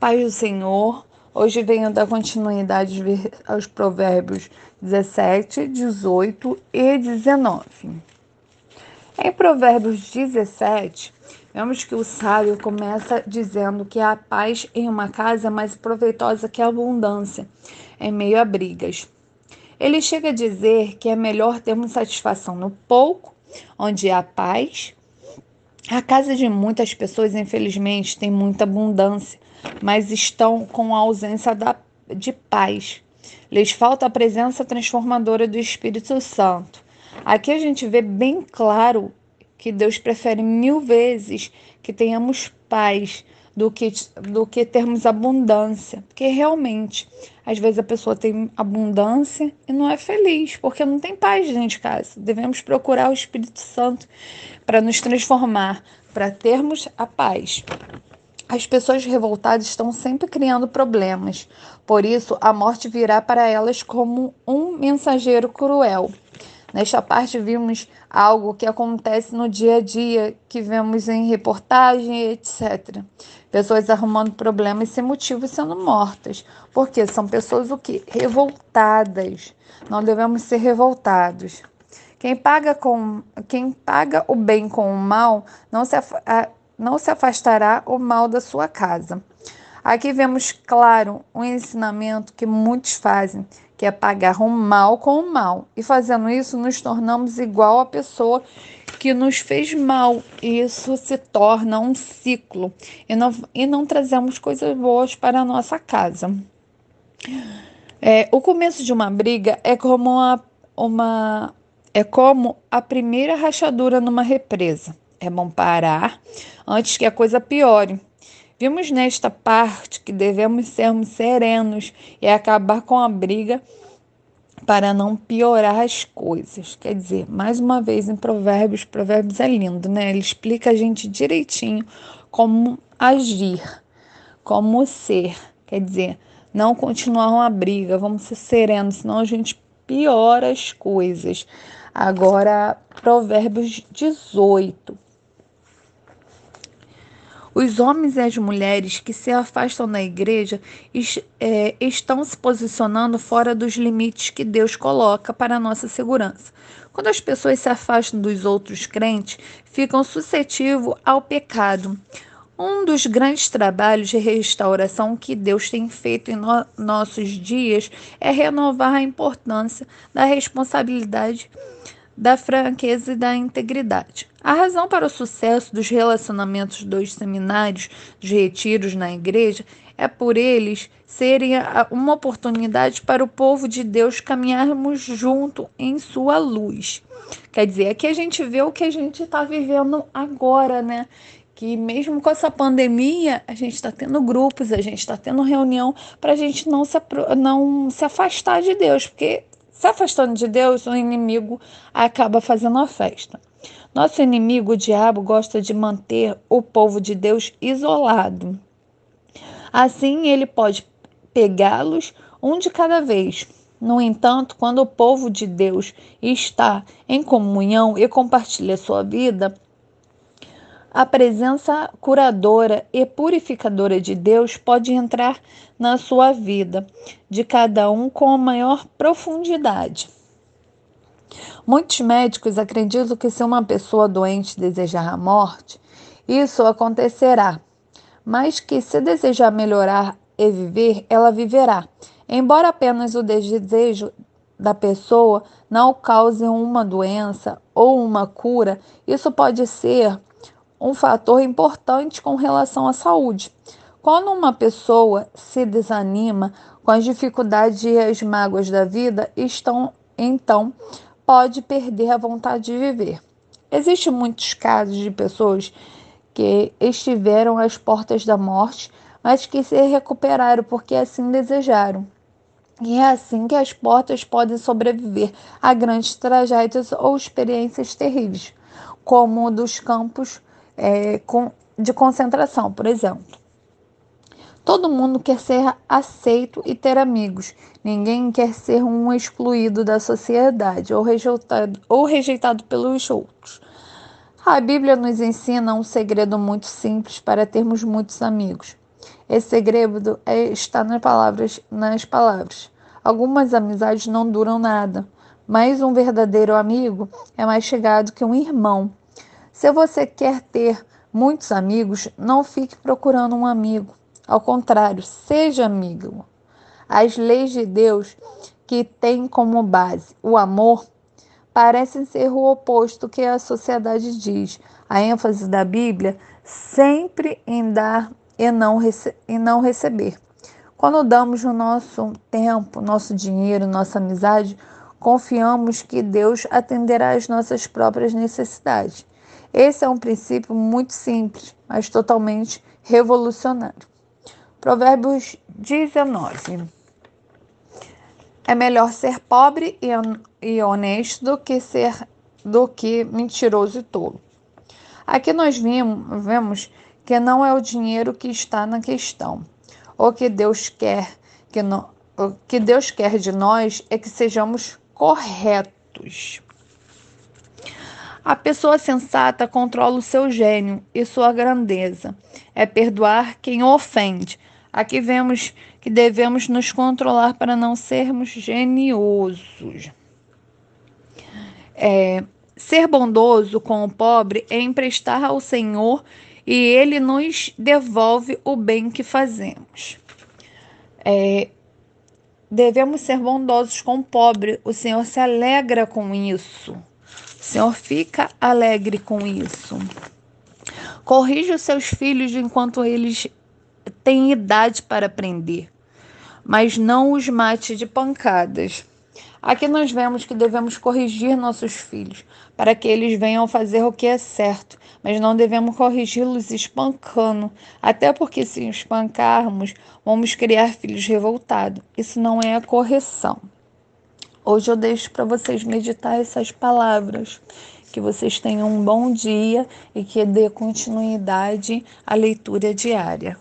Pai do Senhor, hoje venho dar continuidade aos provérbios 17, 18 e 19. Em Provérbios 17, vemos que o sábio começa dizendo que a paz em uma casa é mais proveitosa que a abundância em meio a brigas. Ele chega a dizer que é melhor termos satisfação no pouco, onde há paz. A casa de muitas pessoas, infelizmente, tem muita abundância, mas estão com a ausência da, de paz. Lhes falta a presença transformadora do Espírito Santo. Aqui a gente vê bem claro que Deus prefere mil vezes que tenhamos paz do que, do que termos abundância. Porque realmente, às vezes a pessoa tem abundância e não é feliz, porque não tem paz dentro de casa. Devemos procurar o Espírito Santo para nos transformar, para termos a paz. As pessoas revoltadas estão sempre criando problemas, por isso a morte virá para elas como um mensageiro cruel. Nesta parte, vimos algo que acontece no dia a dia, que vemos em reportagem, etc. Pessoas arrumando problemas sem motivo sendo mortas. Porque são pessoas o quê? Revoltadas. Não devemos ser revoltados. Quem paga, com, quem paga o bem com o mal não se, não se afastará o mal da sua casa. Aqui vemos claro um ensinamento que muitos fazem, que é pagar o mal com o mal. E fazendo isso, nos tornamos igual à pessoa que nos fez mal. E isso se torna um ciclo. E não, e não trazemos coisas boas para a nossa casa. É, o começo de uma briga é como uma, uma é como a primeira rachadura numa represa. É bom parar antes que a coisa piore. Vimos nesta parte que devemos sermos serenos e acabar com a briga para não piorar as coisas. Quer dizer, mais uma vez em Provérbios, Provérbios é lindo, né? Ele explica a gente direitinho como agir, como ser. Quer dizer, não continuar uma briga, vamos ser serenos, senão a gente piora as coisas. Agora, Provérbios 18. Os homens e as mulheres que se afastam da igreja é, estão se posicionando fora dos limites que Deus coloca para a nossa segurança. Quando as pessoas se afastam dos outros crentes, ficam suscetíveis ao pecado. Um dos grandes trabalhos de restauração que Deus tem feito em no nossos dias é renovar a importância da responsabilidade da franqueza e da integridade. A razão para o sucesso dos relacionamentos dos seminários, dos retiros na igreja, é por eles serem uma oportunidade para o povo de Deus caminharmos junto em sua luz. Quer dizer, aqui a gente vê o que a gente está vivendo agora, né? Que mesmo com essa pandemia, a gente está tendo grupos, a gente está tendo reunião para a gente não se, não se afastar de Deus, porque se afastando de Deus, o inimigo acaba fazendo a festa. Nosso inimigo, o diabo, gosta de manter o povo de Deus isolado. Assim, ele pode pegá-los um de cada vez. No entanto, quando o povo de Deus está em comunhão e compartilha sua vida, a presença curadora e purificadora de Deus pode entrar na sua vida, de cada um com a maior profundidade. Muitos médicos acreditam que se uma pessoa doente desejar a morte, isso acontecerá, mas que se desejar melhorar e viver, ela viverá. Embora apenas o desejo da pessoa não cause uma doença ou uma cura, isso pode ser um fator importante com relação à saúde. Quando uma pessoa se desanima com as dificuldades e as mágoas da vida, estão, então pode perder a vontade de viver. Existem muitos casos de pessoas que estiveram às portas da morte, mas que se recuperaram porque assim desejaram. E é assim que as portas podem sobreviver a grandes tragédias ou experiências terríveis, como dos campos é, de concentração, por exemplo. Todo mundo quer ser aceito e ter amigos. Ninguém quer ser um excluído da sociedade ou rejeitado, ou rejeitado pelos outros. A Bíblia nos ensina um segredo muito simples para termos muitos amigos. Esse segredo é, está nas palavras, nas palavras. Algumas amizades não duram nada, mas um verdadeiro amigo é mais chegado que um irmão. Se você quer ter muitos amigos, não fique procurando um amigo. Ao contrário, seja amigo. As leis de Deus, que têm como base o amor, parecem ser o oposto que a sociedade diz. A ênfase da Bíblia sempre em dar e não, e não receber. Quando damos o nosso tempo, nosso dinheiro, nossa amizade, confiamos que Deus atenderá às nossas próprias necessidades. Esse é um princípio muito simples, mas totalmente revolucionário. Provérbios 19. É melhor ser pobre e honesto do que ser do que mentiroso e tolo. Aqui nós vimos, vemos que não é o dinheiro que está na questão. O que Deus quer que no, que Deus quer de nós é que sejamos corretos. A pessoa sensata controla o seu gênio e sua grandeza. É perdoar quem ofende, Aqui vemos que devemos nos controlar para não sermos geniosos. É, ser bondoso com o pobre é emprestar ao Senhor e ele nos devolve o bem que fazemos. É, devemos ser bondosos com o pobre, o Senhor se alegra com isso. Senhor fica alegre com isso. Corrija os seus filhos enquanto eles têm idade para aprender, mas não os mate de pancadas. Aqui nós vemos que devemos corrigir nossos filhos para que eles venham fazer o que é certo, mas não devemos corrigi-los espancando, até porque se espancarmos, vamos criar filhos revoltados. Isso não é a correção. Hoje eu deixo para vocês meditar essas palavras. Que vocês tenham um bom dia e que dê continuidade à leitura diária.